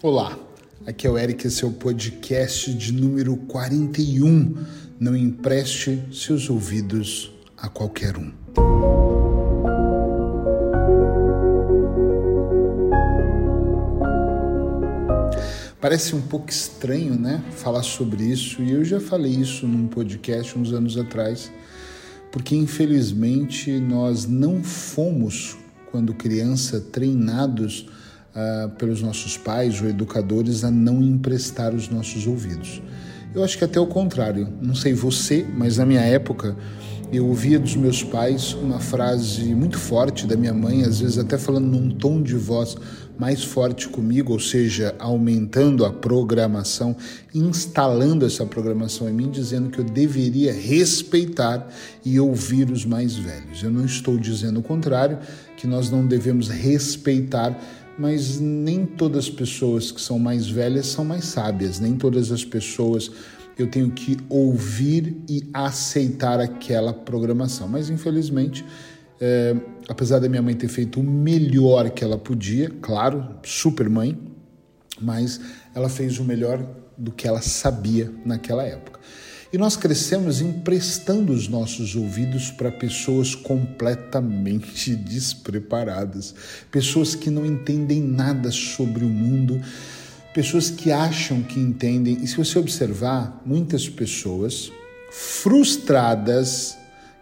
Olá, aqui é o Eric, esse é o podcast de número 41. Não empreste seus ouvidos a qualquer um. Parece um pouco estranho, né, falar sobre isso, e eu já falei isso num podcast uns anos atrás, porque infelizmente nós não fomos, quando criança, treinados uh, pelos nossos pais ou educadores a não emprestar os nossos ouvidos. Eu acho que até o contrário. Não sei você, mas na minha época eu ouvia dos meus pais uma frase muito forte da minha mãe, às vezes até falando num tom de voz mais forte comigo, ou seja, aumentando a programação, instalando essa programação em mim, dizendo que eu deveria respeitar e ouvir os mais velhos. Eu não estou dizendo o contrário, que nós não devemos respeitar mas nem todas as pessoas que são mais velhas são mais sábias, nem todas as pessoas eu tenho que ouvir e aceitar aquela programação. Mas infelizmente, é, apesar da minha mãe ter feito o melhor que ela podia, claro, super mãe, mas ela fez o melhor do que ela sabia naquela época. E nós crescemos emprestando os nossos ouvidos para pessoas completamente despreparadas, pessoas que não entendem nada sobre o mundo, pessoas que acham que entendem. E se você observar, muitas pessoas frustradas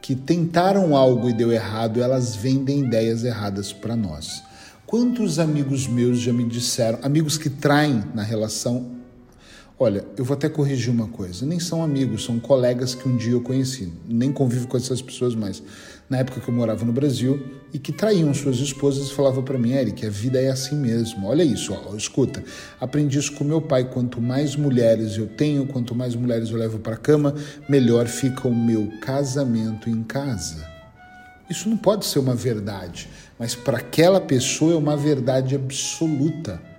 que tentaram algo e deu errado, elas vendem ideias erradas para nós. Quantos amigos meus já me disseram, amigos que traem na relação, Olha, eu vou até corrigir uma coisa. Nem são amigos, são colegas que um dia eu conheci. Nem convivo com essas pessoas mais. Na época que eu morava no Brasil e que traíam suas esposas e falavam para mim, Eric, a vida é assim mesmo. Olha isso, ó, escuta. Aprendi isso com meu pai. Quanto mais mulheres eu tenho, quanto mais mulheres eu levo para cama, melhor fica o meu casamento em casa. Isso não pode ser uma verdade, mas para aquela pessoa é uma verdade absoluta.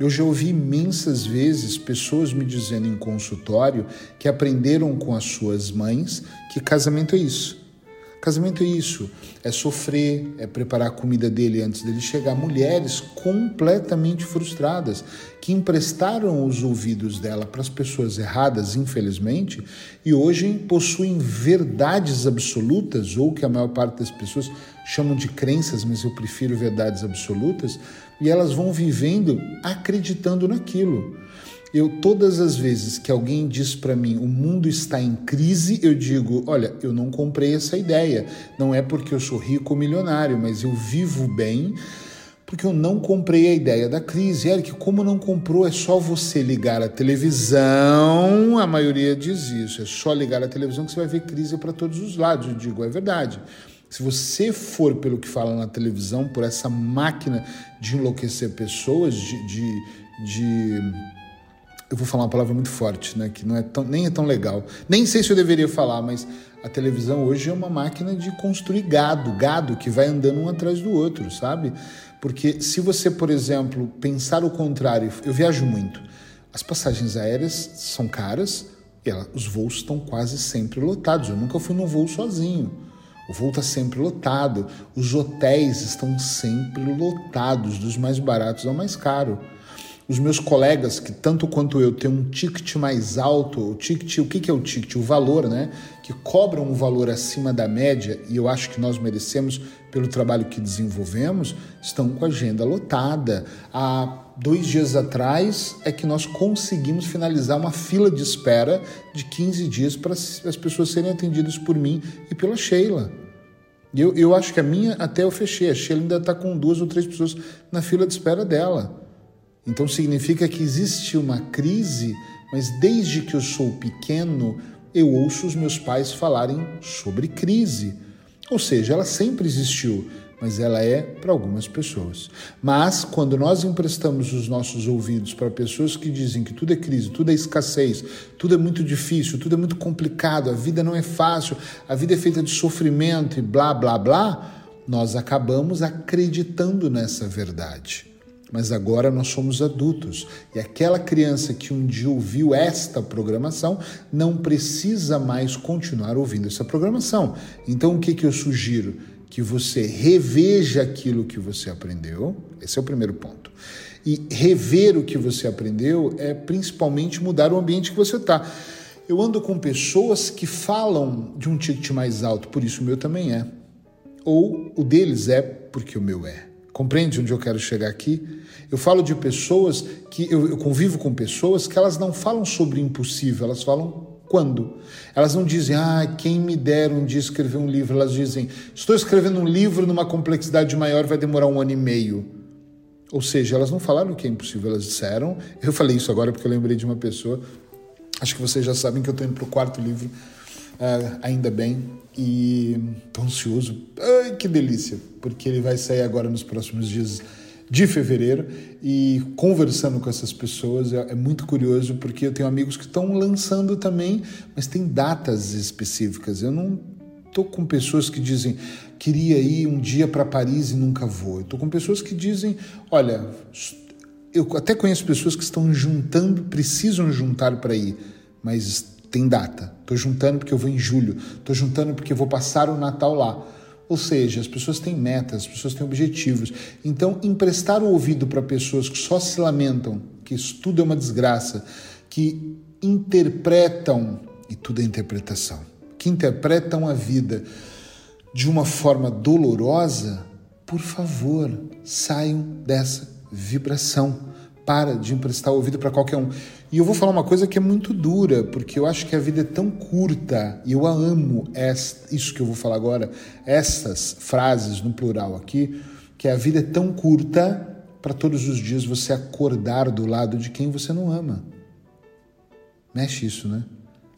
Eu já ouvi imensas vezes pessoas me dizendo em consultório que aprenderam com as suas mães que casamento é isso. Casamento é isso, é sofrer, é preparar a comida dele antes dele chegar. Mulheres completamente frustradas que emprestaram os ouvidos dela para as pessoas erradas, infelizmente, e hoje possuem verdades absolutas, ou que a maior parte das pessoas chamam de crenças, mas eu prefiro verdades absolutas, e elas vão vivendo acreditando naquilo. Eu todas as vezes que alguém diz para mim o mundo está em crise, eu digo, olha, eu não comprei essa ideia. Não é porque eu sou rico ou milionário, mas eu vivo bem porque eu não comprei a ideia da crise. Eric, como não comprou, é só você ligar a televisão. A maioria diz isso, é só ligar a televisão que você vai ver crise para todos os lados. Eu digo, é verdade. Se você for pelo que fala na televisão, por essa máquina de enlouquecer pessoas, de, de, de eu vou falar uma palavra muito forte, né? Que não é tão, nem é tão legal. Nem sei se eu deveria falar, mas a televisão hoje é uma máquina de construir gado, gado que vai andando um atrás do outro, sabe? Porque se você, por exemplo, pensar o contrário, eu viajo muito. As passagens aéreas são caras e ela, os voos estão quase sempre lotados. Eu nunca fui num voo sozinho. O voo está sempre lotado. Os hotéis estão sempre lotados, dos mais baratos ao mais caro os meus colegas, que tanto quanto eu têm um ticket mais alto, o ticket, o que, que é o ticket? O valor, né? Que cobram um valor acima da média, e eu acho que nós merecemos pelo trabalho que desenvolvemos, estão com a agenda lotada. Há dois dias atrás é que nós conseguimos finalizar uma fila de espera de 15 dias para as pessoas serem atendidas por mim e pela Sheila. Eu, eu acho que a minha até eu fechei, a Sheila ainda está com duas ou três pessoas na fila de espera dela. Então significa que existe uma crise, mas desde que eu sou pequeno, eu ouço os meus pais falarem sobre crise. Ou seja, ela sempre existiu, mas ela é para algumas pessoas. Mas quando nós emprestamos os nossos ouvidos para pessoas que dizem que tudo é crise, tudo é escassez, tudo é muito difícil, tudo é muito complicado, a vida não é fácil, a vida é feita de sofrimento e blá blá blá, nós acabamos acreditando nessa verdade. Mas agora nós somos adultos e aquela criança que um dia ouviu esta programação não precisa mais continuar ouvindo essa programação. Então o que, que eu sugiro? que você reveja aquilo que você aprendeu. Esse é o primeiro ponto. E rever o que você aprendeu é principalmente mudar o ambiente que você está. Eu ando com pessoas que falam de um ticket mais alto, por isso o meu também é. Ou o deles é porque o meu é. Compreende onde eu quero chegar aqui? Eu falo de pessoas que eu, eu convivo com pessoas que elas não falam sobre impossível, elas falam quando. Elas não dizem, ah, quem me dera um dia escrever um livro. Elas dizem, estou escrevendo um livro numa complexidade maior, vai demorar um ano e meio. Ou seja, elas não falaram que é impossível, elas disseram. Eu falei isso agora porque eu lembrei de uma pessoa. Acho que vocês já sabem que eu estou indo para o quarto livro, uh, ainda bem, e estou ansioso. Ai, que delícia! Porque ele vai sair agora nos próximos dias de fevereiro e conversando com essas pessoas é, é muito curioso porque eu tenho amigos que estão lançando também, mas tem datas específicas. Eu não estou com pessoas que dizem queria ir um dia para Paris e nunca vou. Estou com pessoas que dizem, olha, eu até conheço pessoas que estão juntando, precisam juntar para ir, mas tem data. Estou juntando porque eu vou em julho. Estou juntando porque eu vou passar o Natal lá. Ou seja, as pessoas têm metas, as pessoas têm objetivos. Então, emprestar o ouvido para pessoas que só se lamentam, que isso tudo é uma desgraça, que interpretam, e tudo é interpretação, que interpretam a vida de uma forma dolorosa, por favor, saiam dessa vibração. Para de emprestar o ouvido para qualquer um. E eu vou falar uma coisa que é muito dura, porque eu acho que a vida é tão curta e eu amo essa, isso que eu vou falar agora, essas frases no plural aqui, que a vida é tão curta para todos os dias você acordar do lado de quem você não ama. Mexe isso, né?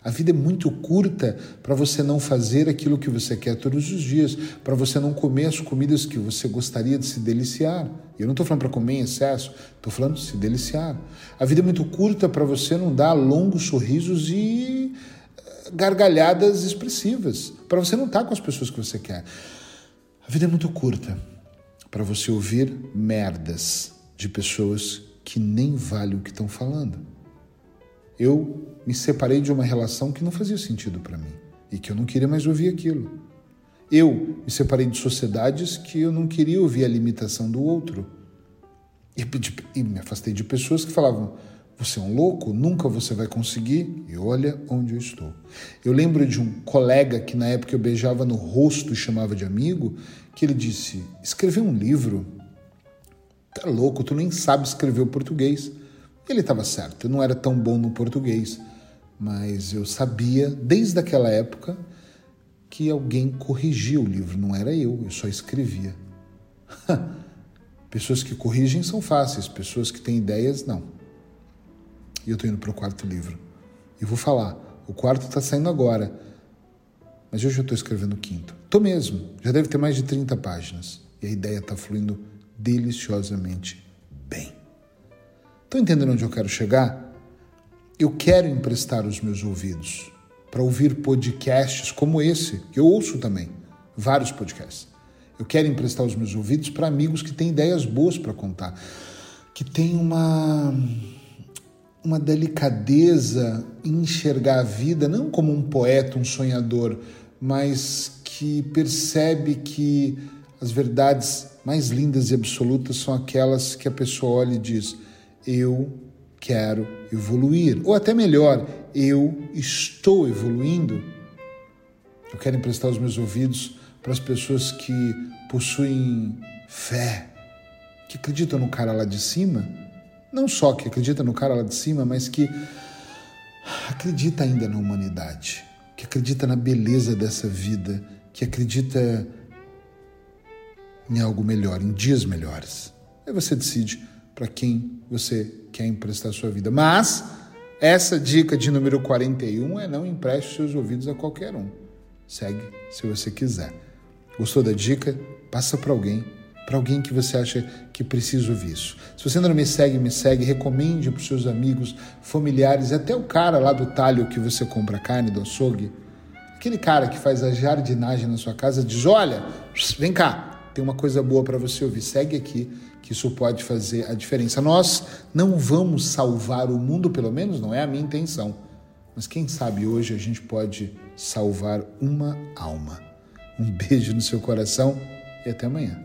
A vida é muito curta para você não fazer aquilo que você quer todos os dias, para você não comer as comidas que você gostaria de se deliciar. Eu não estou falando para comer em excesso, estou falando de se deliciar. A vida é muito curta para você não dar longos sorrisos e eh, gargalhadas expressivas, para você não estar tá com as pessoas que você quer. A vida é muito curta para você ouvir merdas de pessoas que nem valem o que estão falando. Eu me separei de uma relação que não fazia sentido para mim e que eu não queria mais ouvir aquilo. Eu me separei de sociedades que eu não queria ouvir a limitação do outro. E, e me afastei de pessoas que falavam: você é um louco, nunca você vai conseguir. E olha onde eu estou. Eu lembro de um colega que na época eu beijava no rosto e chamava de amigo, que ele disse: escrever um livro? Tá louco, tu nem sabe escrever o português. Ele estava certo, eu não era tão bom no português, mas eu sabia desde aquela época que alguém corrigia o livro, não era eu, eu só escrevia. pessoas que corrigem são fáceis, pessoas que têm ideias, não. E eu estou indo para o quarto livro. E vou falar, o quarto está saindo agora, mas eu já estou escrevendo o quinto. Estou mesmo, já deve ter mais de 30 páginas. E a ideia está fluindo deliciosamente. Estão entendendo onde eu quero chegar? Eu quero emprestar os meus ouvidos para ouvir podcasts como esse, que eu ouço também, vários podcasts. Eu quero emprestar os meus ouvidos para amigos que têm ideias boas para contar, que têm uma uma delicadeza em enxergar a vida não como um poeta, um sonhador, mas que percebe que as verdades mais lindas e absolutas são aquelas que a pessoa olha e diz: eu quero evoluir. Ou até melhor, eu estou evoluindo. Eu quero emprestar os meus ouvidos para as pessoas que possuem fé, que acreditam no cara lá de cima. Não só que acredita no cara lá de cima, mas que acredita ainda na humanidade, que acredita na beleza dessa vida, que acredita em algo melhor, em dias melhores. Aí você decide para quem você quer emprestar sua vida. Mas essa dica de número 41 é não empreste seus ouvidos a qualquer um. Segue se você quiser. Gostou da dica? Passa para alguém, para alguém que você acha que precisa ouvir isso. Se você ainda não me segue, me segue, recomende para os seus amigos, familiares, até o cara lá do talho que você compra carne do açougue. Aquele cara que faz a jardinagem na sua casa diz: Olha, vem cá, tem uma coisa boa para você ouvir. Segue aqui que isso pode fazer a diferença. Nós não vamos salvar o mundo, pelo menos não é a minha intenção. Mas quem sabe hoje a gente pode salvar uma alma, Um beijo no seu coração e até amanhã.